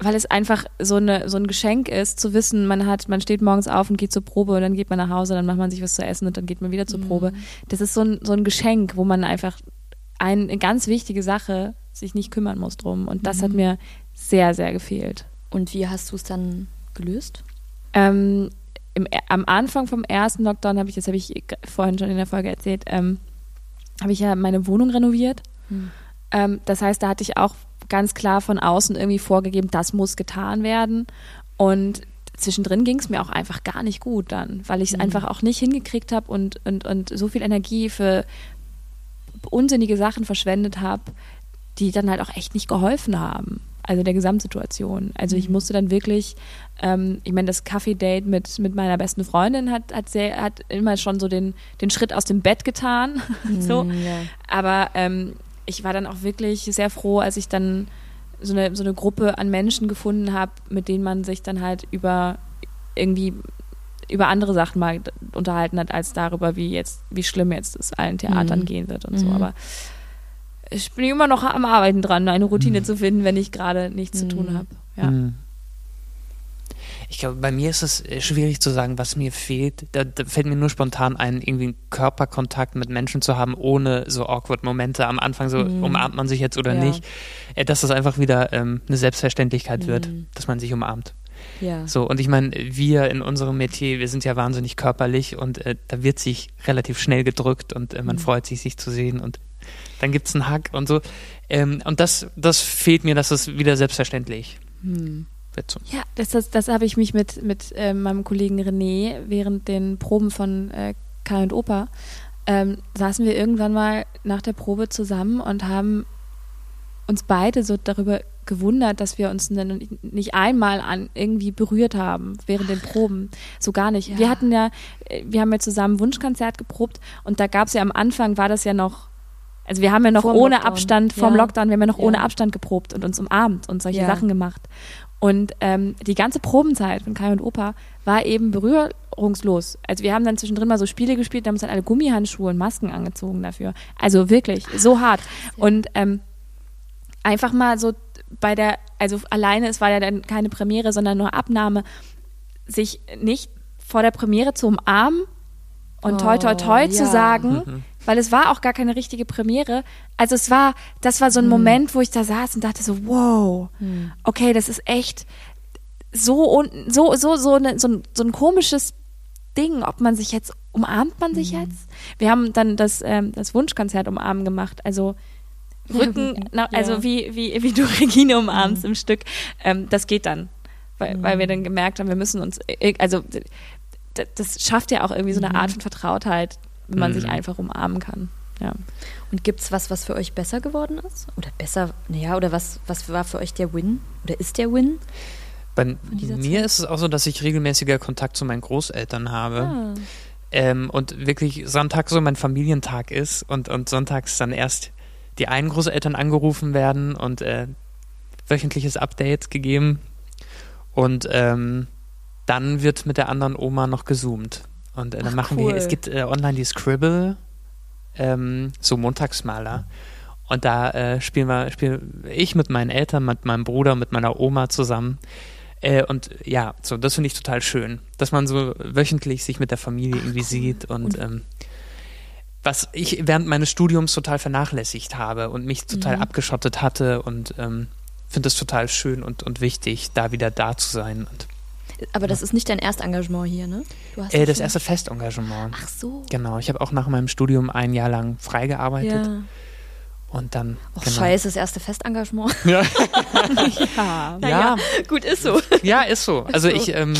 weil es einfach so, eine, so ein Geschenk ist, zu wissen, man hat, man steht morgens auf und geht zur Probe und dann geht man nach Hause, dann macht man sich was zu essen und dann geht man wieder zur Probe. Das ist so ein, so ein Geschenk, wo man einfach ein, eine ganz wichtige Sache sich nicht kümmern muss drum. Und das hat mir sehr, sehr gefehlt. Und wie hast du es dann gelöst? Ähm, im, am Anfang vom ersten Lockdown habe ich, das habe ich vorhin schon in der Folge erzählt, ähm, habe ich ja meine Wohnung renoviert. Ähm, das heißt, da hatte ich auch ganz klar von außen irgendwie vorgegeben, das muss getan werden. Und zwischendrin ging es mir auch einfach gar nicht gut dann, weil ich es einfach auch nicht hingekriegt habe und, und, und so viel Energie für unsinnige Sachen verschwendet habe, die dann halt auch echt nicht geholfen haben. Also der Gesamtsituation. Also ich musste dann wirklich, ähm, ich meine, das Kaffee-Date mit, mit meiner besten Freundin hat, hat, sehr, hat immer schon so den, den Schritt aus dem Bett getan. so. ja. Aber ähm, ich war dann auch wirklich sehr froh, als ich dann so eine, so eine Gruppe an Menschen gefunden habe, mit denen man sich dann halt über irgendwie über andere Sachen mal unterhalten hat, als darüber, wie jetzt, wie schlimm jetzt es allen Theatern Mhm. gehen wird und so. Aber ich bin immer noch am Arbeiten dran, eine Routine zu finden, wenn ich gerade nichts zu tun habe. Ja. Hm. Ich glaube, bei mir ist es äh, schwierig zu sagen, was mir fehlt. Da, da fällt mir nur spontan ein, irgendwie einen Körperkontakt mit Menschen zu haben, ohne so awkward Momente am Anfang, so umarmt man sich jetzt oder Ja. nicht. Äh, Dass das einfach wieder ähm, eine Selbstverständlichkeit wird, dass man sich umarmt. ja. So, und ich meine, wir in unserem Metier, wir sind ja wahnsinnig körperlich und äh, da wird sich relativ schnell gedrückt und äh, man freut sich, sich zu sehen und dann gibt's einen Hack und so. Ähm, und das, das fehlt mir, dass es wieder selbstverständlich wird. So. Ja, das, das, das habe ich mich mit, mit äh, meinem Kollegen René während den Proben von äh, Kai und Opa, ähm, saßen wir irgendwann mal nach der Probe zusammen und haben uns beide so darüber gewundert, dass wir uns dann nicht einmal an irgendwie berührt haben während den Proben. So gar nicht. Ja. Wir hatten ja, äh, wir haben ja zusammen Wunschkonzert geprobt und da gab es ja am Anfang war das ja noch, also wir haben ja noch Vorm ohne Lockdown. Abstand vorm Ja. Lockdown, wir haben ja noch Ja. ohne Abstand geprobt und uns umarmt und solche Ja. Sachen gemacht. Und ähm, die ganze Probenzeit von Kai und Opa war eben berührungslos. Also wir haben dann zwischendrin mal so Spiele gespielt, da haben uns dann alle Gummihandschuhe und Masken angezogen dafür. Also wirklich, so hart. Und ähm, einfach mal so bei der, also alleine, es war ja dann keine Premiere, sondern nur Abnahme, sich nicht vor der Premiere zu umarmen und toi toi toi Oh, zu ja. sagen, weil es war auch gar keine richtige Premiere. Also es war, das war so ein Moment, wo ich da saß und dachte so, wow, okay, das ist echt so und so so so, ne, so, ein, so ein komisches Ding, ob man sich jetzt umarmt man sich jetzt. Wir haben dann das ähm, das Wunschkonzert umarmen gemacht, also Rücken, na, also Ja. wie wie wie du Regine umarmst im Stück, ähm, das geht dann, weil, weil wir dann gemerkt haben, wir müssen uns, äh, also das schafft ja auch irgendwie so eine Art von Vertrautheit, wenn man sich einfach umarmen kann. Ja. Und gibt's was, was für euch besser geworden ist? Oder besser, naja, oder was, was war für euch der Win? Oder ist der Win? Bei mir ist es auch so, dass ich regelmäßiger Kontakt zu meinen Großeltern habe. Ah. Ähm, und wirklich Sonntag so mein Familientag ist und, und sonntags dann erst die einen Großeltern angerufen werden und äh, wöchentliches Update gegeben. Und ähm, dann wird mit der anderen Oma noch gezoomt. Und äh, dann Ach, machen cool. wir, es gibt äh, online die Scribble, ähm, so Montagsmaler. Und da äh, spielen wir, spiele ich mit meinen Eltern, mit meinem Bruder, mit meiner Oma zusammen. Äh, und ja, so, das finde ich total schön, dass man so wöchentlich sich mit der Familie irgendwie sieht und, ähm, was ich während meines Studiums total vernachlässigt habe und mich total abgeschottet hatte und ähm, finde es total schön und, und wichtig, da wieder da zu sein. Und, Aber das ist nicht dein Erstengagement hier, ne? Äh, ja das erste Festengagement. Ach so. Genau, ich habe auch nach meinem Studium ein Jahr lang freigearbeitet Ja. und dann. Oh, genau. scheiße, das erste Festengagement. Ja, Ja. ja, gut, ist so. ja, ist so. Also so. ich, ähm,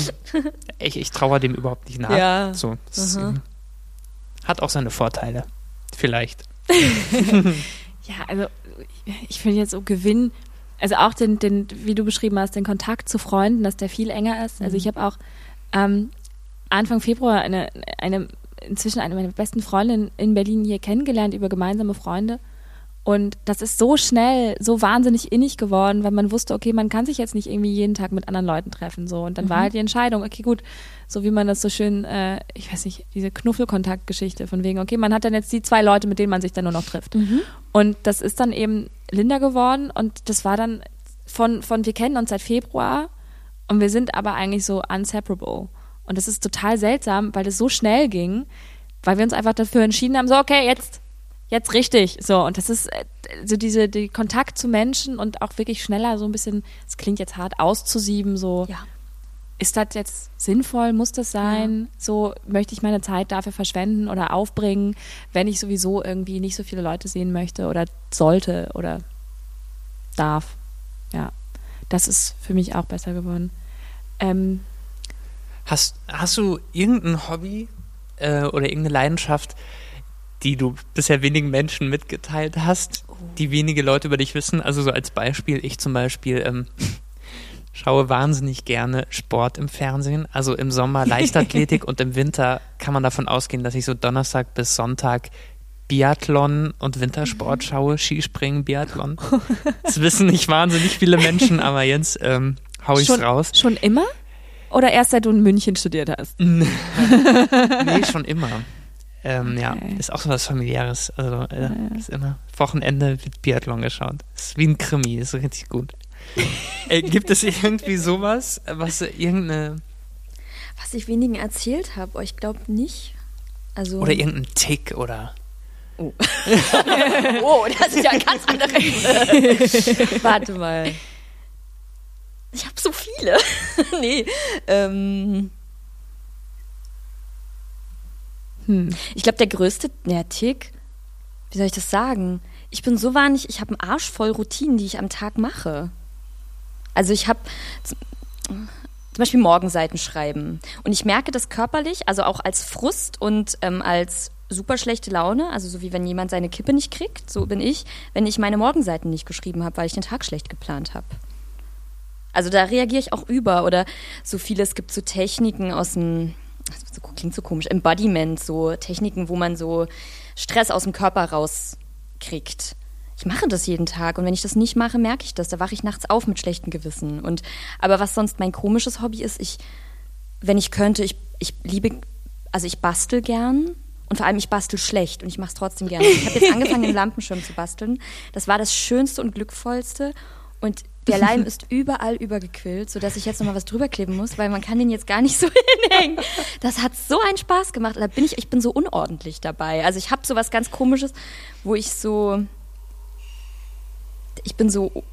ich, ich trauere dem überhaupt nicht nach. Ja. So, ist, Aha. ähm, hat auch seine Vorteile. Vielleicht. Ja, also ich finde jetzt so Gewinn, also auch den, den, wie du beschrieben hast, den Kontakt zu Freunden, dass der viel enger ist. Also ich habe auch ähm, Anfang Februar eine, eine inzwischen eine meiner besten Freundinnen in Berlin hier kennengelernt über gemeinsame Freunde. Und das ist so schnell, so wahnsinnig innig geworden, weil man wusste, okay, man kann sich jetzt nicht irgendwie jeden Tag mit anderen Leuten treffen. So. Und dann war halt die Entscheidung, okay, gut, so wie man das so schön, äh, ich weiß nicht, diese Knuffelkontaktgeschichte von wegen, okay, man hat dann jetzt die zwei Leute, mit denen man sich dann nur noch trifft. Und das ist dann eben Linda geworden und das war dann von, von wir kennen uns seit Februar und wir sind aber eigentlich so unseparable. Und das ist total seltsam, weil das so schnell ging, weil wir uns einfach dafür entschieden haben, so, okay, jetzt, jetzt richtig. So, und das ist äh, so diese, die Kontakt zu Menschen und auch wirklich schneller so ein bisschen, es klingt jetzt hart, auszusieben, so, Ja. ist das jetzt sinnvoll? Muss das sein? So möchte ich meine Zeit dafür verschwenden oder aufbringen, wenn ich sowieso irgendwie nicht so viele Leute sehen möchte oder sollte oder darf. Ja, das ist für mich auch besser geworden. Ähm, Hast, hast du irgendein Hobby äh, oder irgendeine Leidenschaft, die du bisher wenigen Menschen mitgeteilt hast, die wenige Leute über dich wissen? Also so als Beispiel, ich zum Beispiel ähm, schaue wahnsinnig gerne Sport im Fernsehen. Also im Sommer Leichtathletik und im Winter kann man davon ausgehen, dass ich so Donnerstag bis Sonntag Biathlon und Wintersport schaue, Skispringen, Biathlon. Das wissen nicht wahnsinnig viele Menschen, aber jetzt ähm, hau ich's schon, raus. schon immer? Oder erst seit du in München studiert hast? nee, schon immer. Ähm, Ja, Okay. ist auch so was familiäres. Also äh, ist immer Wochenende wird Biathlon geschaut. Ist wie ein Krimi, ist richtig gut. äh, gibt es irgendwie sowas, was äh, irgendeine Was ich wenigen erzählt habe, oh, ich glaube nicht. Also, oder irgendein Tick oder oh, das ist ja ein ganz anderes. Warte mal. Ich habe so viele. nee. Ähm, Hm. ich glaube, der größte ja, Tick, wie soll ich das sagen? Ich bin so wahnsinnig, ich habe einen Arsch voll Routinen, die ich am Tag mache. Also ich habe zum Beispiel Morgenseiten schreiben. Und ich merke das körperlich, also auch als Frust und ähm, als super schlechte Laune, also so wie wenn jemand seine Kippe nicht kriegt, so bin ich, wenn ich meine Morgenseiten nicht geschrieben habe, weil ich den Tag schlecht geplant habe. Also da reagiere ich auch über oder so viele, es gibt so Techniken aus dem, das klingt so komisch, Embodiment, so Techniken, wo man so Stress aus dem Körper rauskriegt. Ich mache das jeden Tag und wenn ich das nicht mache, merke ich das. Da wache ich nachts auf mit schlechtem Gewissen. Und aber was sonst mein komisches Hobby ist, ich, wenn ich könnte, ich, ich liebe, also ich bastel gern und vor allem ich bastel schlecht und ich mache es trotzdem gerne. Ich habe jetzt angefangen, einen Lampenschirm zu basteln. Das war das Schönste und Glückvollste und der Leim ist überall übergequillt, sodass ich jetzt nochmal was drüber kleben muss, weil man kann den jetzt gar nicht so hinhängen. Das hat so einen Spaß gemacht. Da bin ich, ich bin so unordentlich dabei. Also ich habe so was ganz Komisches, wo ich so, ich bin so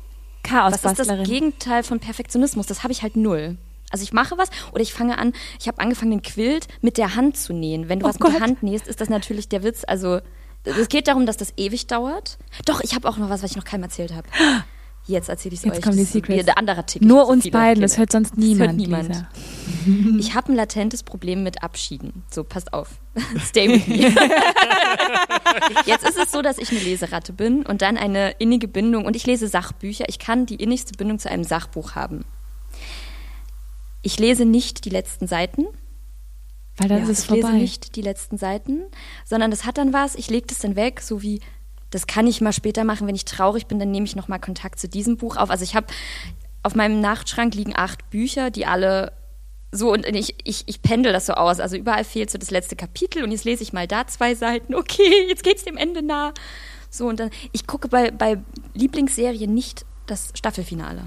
was ist das. Gegenteil von Perfektionismus? Das habe ich halt null. Also ich mache was oder ich fange an, ich habe angefangen, den Quilt mit der Hand zu nähen. Wenn du Oh was mit der Gott. Hand nähst, ist das natürlich der Witz. Also es geht darum, dass das ewig dauert. Doch, ich habe auch noch was, was ich noch keinem erzählt habe. Jetzt erzähle ich es Jetzt euch. kommen die Secrets. wie Der andere Tick. Nur Ich uns viele beiden, das hört sonst Das niemand. hört niemand. Ich habe ein latentes Problem mit Abschieden. So, passt auf. Stay with me. Jetzt ist es so, dass ich eine Leseratte bin und dann eine innige Bindung. Und ich lese Sachbücher. Ich kann die innigste Bindung zu einem Sachbuch haben. Ich lese nicht die letzten Seiten. Weil dann ja, ist es ich lese vorbei. nicht die letzten Seiten, sondern das hat dann was, ich lege das dann weg, so wie, das kann ich mal später machen, wenn ich traurig bin, dann nehme ich nochmal Kontakt zu diesem Buch auf. Also ich habe, auf meinem Nachtschrank liegen acht Bücher, die alle so, und ich, ich, ich pendel das so aus. Also überall fehlt so das letzte Kapitel und jetzt lese ich mal da zwei Seiten. Okay, jetzt geht's dem Ende nah. So, und dann, ich gucke bei, bei Lieblingsserien nicht das Staffelfinale.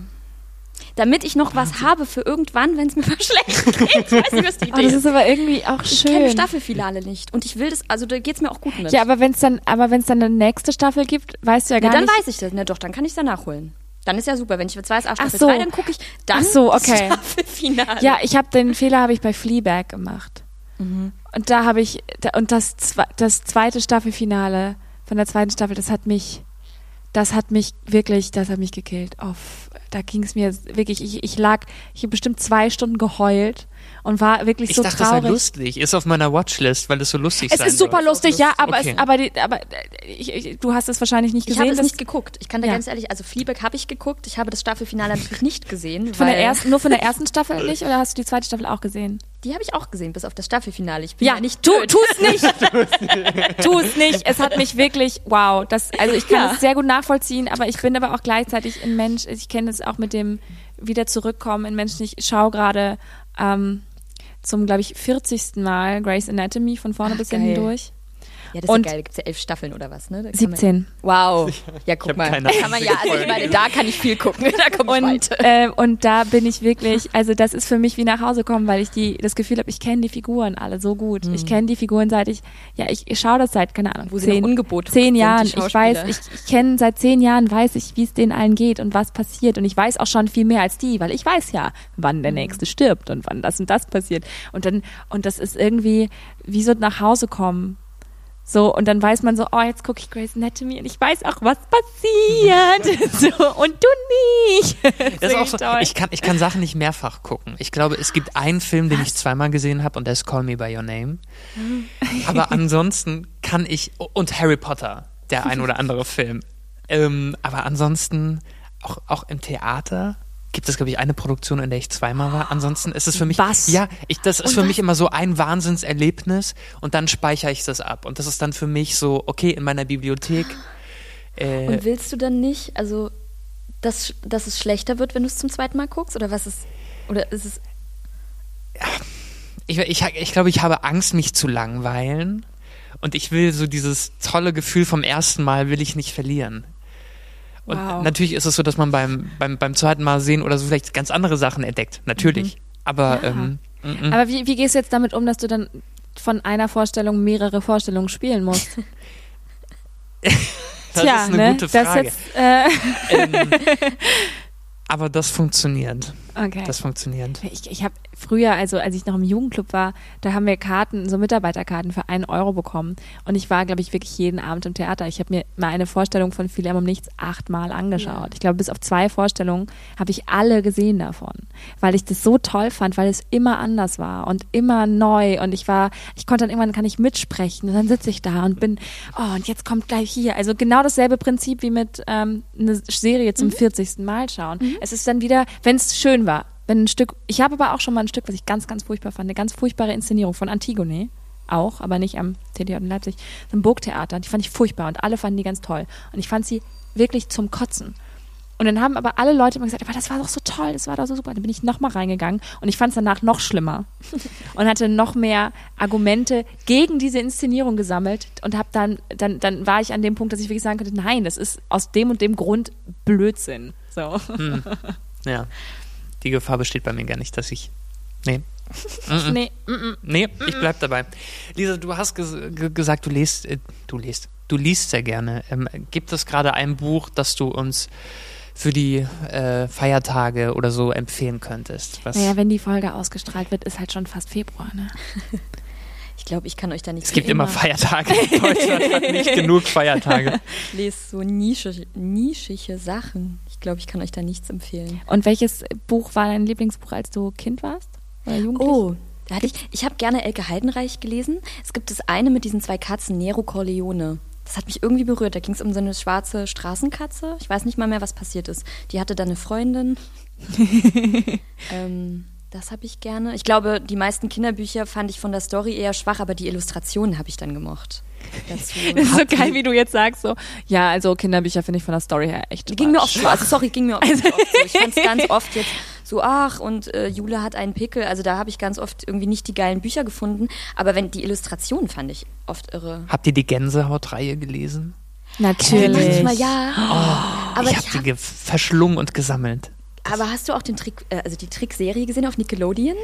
Damit ich noch was habe für irgendwann, wenn es mir mal schlecht geht. Ich weiß nicht, was die Oh, Idee das ist. aber irgendwie auch Ich kenne schön. Staffelfinale nicht. Und ich will das, also da geht's mir auch gut mit. Ja, aber wenn es dann, aber wenn es dann eine nächste Staffel gibt, weißt du ja ja, gar dann nicht. weiß ich das. Na doch, dann kann ich es danach holen. Dann ist ja super. Wenn ich jetzt weiß, Ach Staffel so. 3, dann gucke ich dann Ach so, das okay. Staffelfinale. Ja, ich habe den Fehler habe ich bei Fleabag gemacht. Mhm. Und da habe ich und das das zweite Staffelfinale von der zweiten Staffel, das hat mich das hat mich wirklich, das hat mich gekillt. Oh, f- da ging es mir wirklich, ich, ich lag, ich habe bestimmt zwei Stunden geheult und war wirklich Ich so dachte, das sei traurig. lustig. Ist auf meiner Watchlist, weil es so lustig es sein ist super lustig, ja, aber, Okay. es, aber, die, aber äh, ich, ich, du hast es wahrscheinlich nicht Ich gesehen. habe es das- nicht geguckt. Ich kann da Ja. ganz ehrlich, also Fleabag habe ich geguckt. Ich habe das Staffelfinale natürlich nicht gesehen. von weil der ersten, nur von der ersten Staffel nicht oder hast du die zweite Staffel auch gesehen? Die habe ich auch gesehen, bis auf das Staffelfinale. Ich bin ja, nicht tu, es nicht. tu es nicht. Es hat mich wirklich, wow. Das, also ich kann Ja. es sehr gut nachvollziehen, aber ich bin aber auch gleichzeitig ein Mensch. Ich kenne es auch mit dem wieder zurückkommen in Menschen. Ich schaue gerade ähm, zum, glaube ich, 40. Mal Grey's Anatomy von vorne Ach, bis hinten durch. Ja, das ist Und- ja geil. Da gibt es ja elf Staffeln oder was, ne? Da kann man- 17. Wow. Ja, guck mal. keine Da kann man ja, also ich meine, da kann ich viel gucken. Da komme ich Und, weit. äh, und da bin ich wirklich, also das ist für mich wie nach Hause kommen, weil ich die, das Gefühl habe, ich kenne die Figuren alle so gut. Ich kenne die Figuren seit ich, ja, ich, ich schaue das seit, keine Ahnung, Wo sie zehn, noch ungeboten zehn Jahren. Ich weiß, ich, ich kenne seit zehn Jahren, weiß ich, wie es denen allen geht und was passiert. Und ich weiß auch schon viel mehr als die, weil ich weiß ja, wann der Nächste stirbt und wann das und das passiert. Und dann, und das ist irgendwie wie so nach Hause kommen. So, und dann weiß man so, oh, jetzt gucke ich Grey's Anatomy und ich weiß auch, was passiert. so, und du nicht. Das ist auch so, toll. ich, kann, ich kann Sachen nicht mehrfach gucken. Ich glaube, es gibt einen Film, den ich zweimal gesehen habe und der ist Call Me By Your Name. Aber ansonsten kann ich, und Harry Potter, der ein oder andere Film. Ähm, aber ansonsten, auch, auch im Theater gibt es, glaube ich, eine Produktion, in der ich zweimal war. Ansonsten ist es für mich, Was? ja, ich, das ist Und für was? mich immer so ein Wahnsinnserlebnis und dann speichere ich das ab. Und das ist dann für mich so, okay, in meiner Bibliothek. Äh, Und willst du dann nicht, also, dass, dass es schlechter wird, wenn du es zum zweiten Mal guckst? Oder was ist, oder ist es, ich, ich, ich glaube, ich habe Angst, mich zu langweilen. Und ich will so dieses tolle Gefühl vom ersten Mal will ich nicht verlieren. Und Wow. natürlich ist es so, dass man beim, beim, beim zweiten Mal sehen oder so vielleicht ganz andere Sachen entdeckt. Natürlich. Aber Ja. ähm, mm, mm. Aber wie, wie gehst du jetzt damit um, dass du dann von einer Vorstellung mehrere Vorstellungen spielen musst? das Tja, ist eine ne? gute Das Frage. jetzt, äh, ähm, aber das funktioniert. okay. Das funktioniert. Ich, ich habe früher, also als ich noch im Jugendclub war, da haben wir Karten, so Mitarbeiterkarten für einen Euro bekommen. Und ich war, glaube ich, wirklich jeden Abend im Theater. Ich habe mir mal eine Vorstellung von Philem um nichts achtmal angeschaut. Ich glaube, bis auf zwei Vorstellungen habe ich alle gesehen davon, weil ich das so toll fand, weil es immer anders war und immer neu. Und ich war, ich konnte dann irgendwann kann ich mitsprechen und dann sitze ich da und bin, oh, und jetzt kommt gleich hier. Also genau dasselbe Prinzip wie mit ähm, eine Serie zum 40. Mal schauen. Es ist dann wieder, wenn es schön war, wenn ein Stück, ich habe aber auch schon mal ein Stück, was ich ganz, ganz furchtbar fand, eine ganz furchtbare Inszenierung von Antigone, auch, aber nicht am TTJ in Leipzig, ein Burgtheater, die fand ich furchtbar und alle fanden die ganz toll. Und ich fand sie wirklich zum Kotzen. Und dann haben aber alle Leute immer gesagt, aber das war doch so toll, das war doch so super. Dann bin ich nochmal reingegangen und ich fand es danach noch schlimmer und hatte noch mehr Argumente gegen diese Inszenierung gesammelt und habe dann, dann, dann war ich an dem Punkt, dass ich wirklich sagen könnte, nein, das ist aus dem und dem Grund Blödsinn. So. Ja. Die Gefahr besteht bei mir gar nicht, dass ich. Nee. Nee. Nee, ich bleib dabei. Lisa, du hast ges ge gesagt, du liest, äh, du liest, du liest sehr gerne. Ähm, gibt es gerade ein Buch, das du uns für die äh, Feiertage oder so empfehlen könntest? Was? Naja, wenn die Folge ausgestrahlt wird, ist halt schon fast Februar, ne? ich glaube, ich kann euch da nicht es gibt immer Feiertage. Deutschland hat nicht genug Feiertage. Ich lese so nischige, nischige Sachen. Ich glaube, ich kann euch da nichts empfehlen. Und welches Buch war dein Lieblingsbuch, als du Kind warst? Oder Jugendlich? Oh, da hatte ich, ich habe gerne Elke Heidenreich gelesen. Es gibt das eine mit diesen zwei Katzen, Nero Corleone. Das hat mich irgendwie berührt. Da ging es um so eine schwarze Straßenkatze. Ich weiß nicht mal mehr, was passiert ist. Die hatte dann eine Freundin. ähm, Das habe ich gerne. Ich glaube, die meisten Kinderbücher fand ich von der Story eher schwach, aber die Illustrationen habe ich dann gemocht. Dazu. Das ist so geil, wie du jetzt sagst, so, ja, also Kinderbücher finde ich von der Story her echt ging mir oft schwach. Also sorry, ging mir oft, oft so. Ich fand es ganz oft jetzt so, ach, und äh, Jule hat einen Pickel. Also da habe ich ganz oft irgendwie nicht die geilen Bücher gefunden. Aber wenn die Illustrationen fand ich oft irre. Habt ihr die Gänsehaut-Reihe gelesen? Natürlich. Manchmal ja. aber, ich habe die hab, ge- verschlungen und gesammelt. Aber hast du auch den Trick, äh, also die Trickserie gesehen auf Nickelodeon?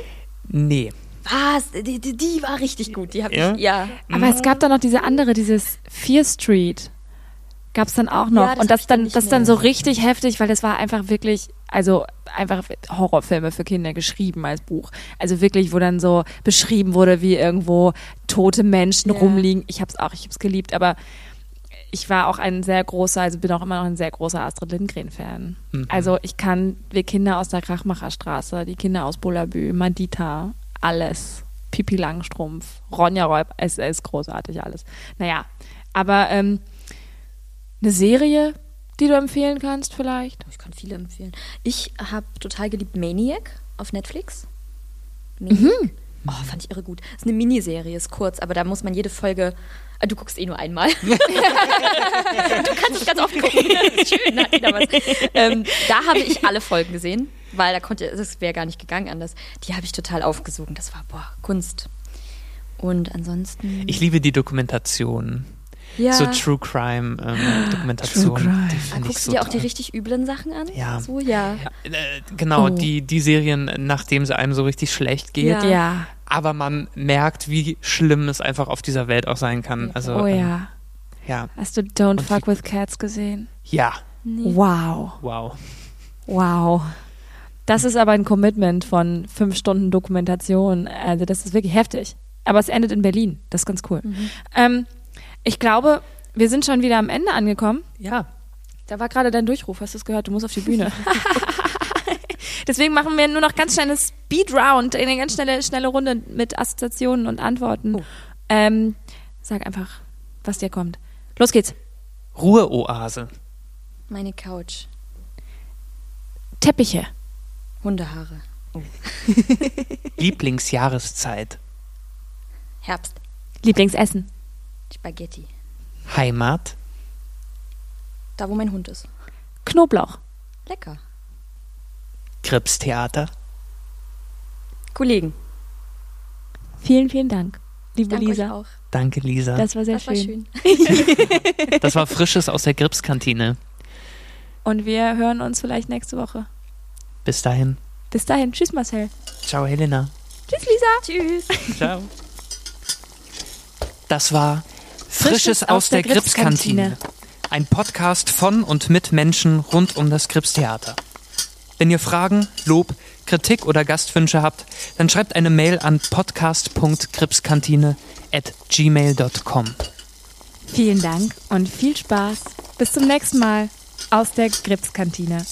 Nee. Was? Die, die, die war richtig gut. Die habe Ja? ich, ja. Aber es gab dann noch diese andere, dieses Fear Street. Gab es dann auch noch. Ja, das und hab das dann das dann so richtig heftig, weil das war einfach wirklich, also einfach Horrorfilme für Kinder geschrieben als Buch. Also wirklich, wo dann so beschrieben wurde, wie irgendwo tote Menschen Ja. rumliegen. Ich hab's auch, ich hab's geliebt, aber ich war auch ein sehr großer, also bin auch immer noch ein sehr großer Astrid Lindgren-Fan. Also ich kann wir Kinder aus der Krachmacherstraße, die Kinder aus Bullabü, Madita, alles. Pipi Langstrumpf, Ronja Räub, es ist großartig alles. Naja, aber ähm, eine Serie, die du empfehlen kannst vielleicht? Ich kann viele empfehlen. Ich habe total geliebt Maniac auf Netflix. Maniac. Oh, fand ich irre gut. Ist eine Miniserie, ist kurz, aber da muss man jede Folge. Du guckst eh nur einmal. du kannst es ganz oft gucken. Schön, hat wieder was. Ähm, da habe ich alle Folgen gesehen, weil da konnte, das wäre gar nicht gegangen anders. Die habe ich total aufgesogen. Das war, boah, Kunst. Und ansonsten. Ich liebe die Dokumentation. ja. So True Crime ähm, Dokumentation. True Crime. Die Ah, guckst so du dir auch die toll. richtig üblen Sachen an? Ja. So, ja. Äh, genau, Oh. die, die Serien, nachdem es einem so richtig schlecht geht. Ja. Ja. Aber man merkt, wie schlimm es einfach auf dieser Welt auch sein kann. Also, Oh ähm, ja. ja. Hast du Don't Und Fuck with Cats gesehen? Ja. Wow. Wow. Wow. Das ist aber ein Commitment von fünf Stunden Dokumentation. Also das ist wirklich heftig. Aber es endet in Berlin. Das ist ganz cool. Ähm, ich glaube, wir sind schon wieder am Ende angekommen. Ja. Da war gerade dein Durchruf, hast du es gehört? Du musst auf die Bühne. Deswegen machen wir nur noch ganz schnelle Speedround, eine ganz schnelle, schnelle Runde mit Assoziationen und Antworten. Oh. Ähm, sag einfach, was dir kommt. Los geht's. Ruheoase. Meine Couch. Teppiche. Hundehaare. Lieblingsjahreszeit. Herbst. Lieblingsessen. Spaghetti. Heimat. Da, wo mein Hund ist. Knoblauch. Lecker. Kripstheater. Kollegen. Vielen, vielen Dank, liebe Danke euch Lisa. auch. Danke, Lisa. Das, Das war sehr Das war schön. schön. war Frisches aus der Gripskantine. Und wir hören uns vielleicht nächste Woche. Bis dahin. Bis dahin. Tschüss, Marcel. Ciao, Helena. Tschüss, Lisa. Tschüss. Ciao. Das war Frisches aus der Gripskantine. Ein Podcast von und mit Menschen rund um das Gripstheater. Wenn ihr Fragen, Lob, Kritik oder Gastwünsche habt, dann schreibt eine Mail an podcast.gripskantine at gmail.com. Vielen Dank und viel Spaß. Bis zum nächsten Mal aus der Gripskantine.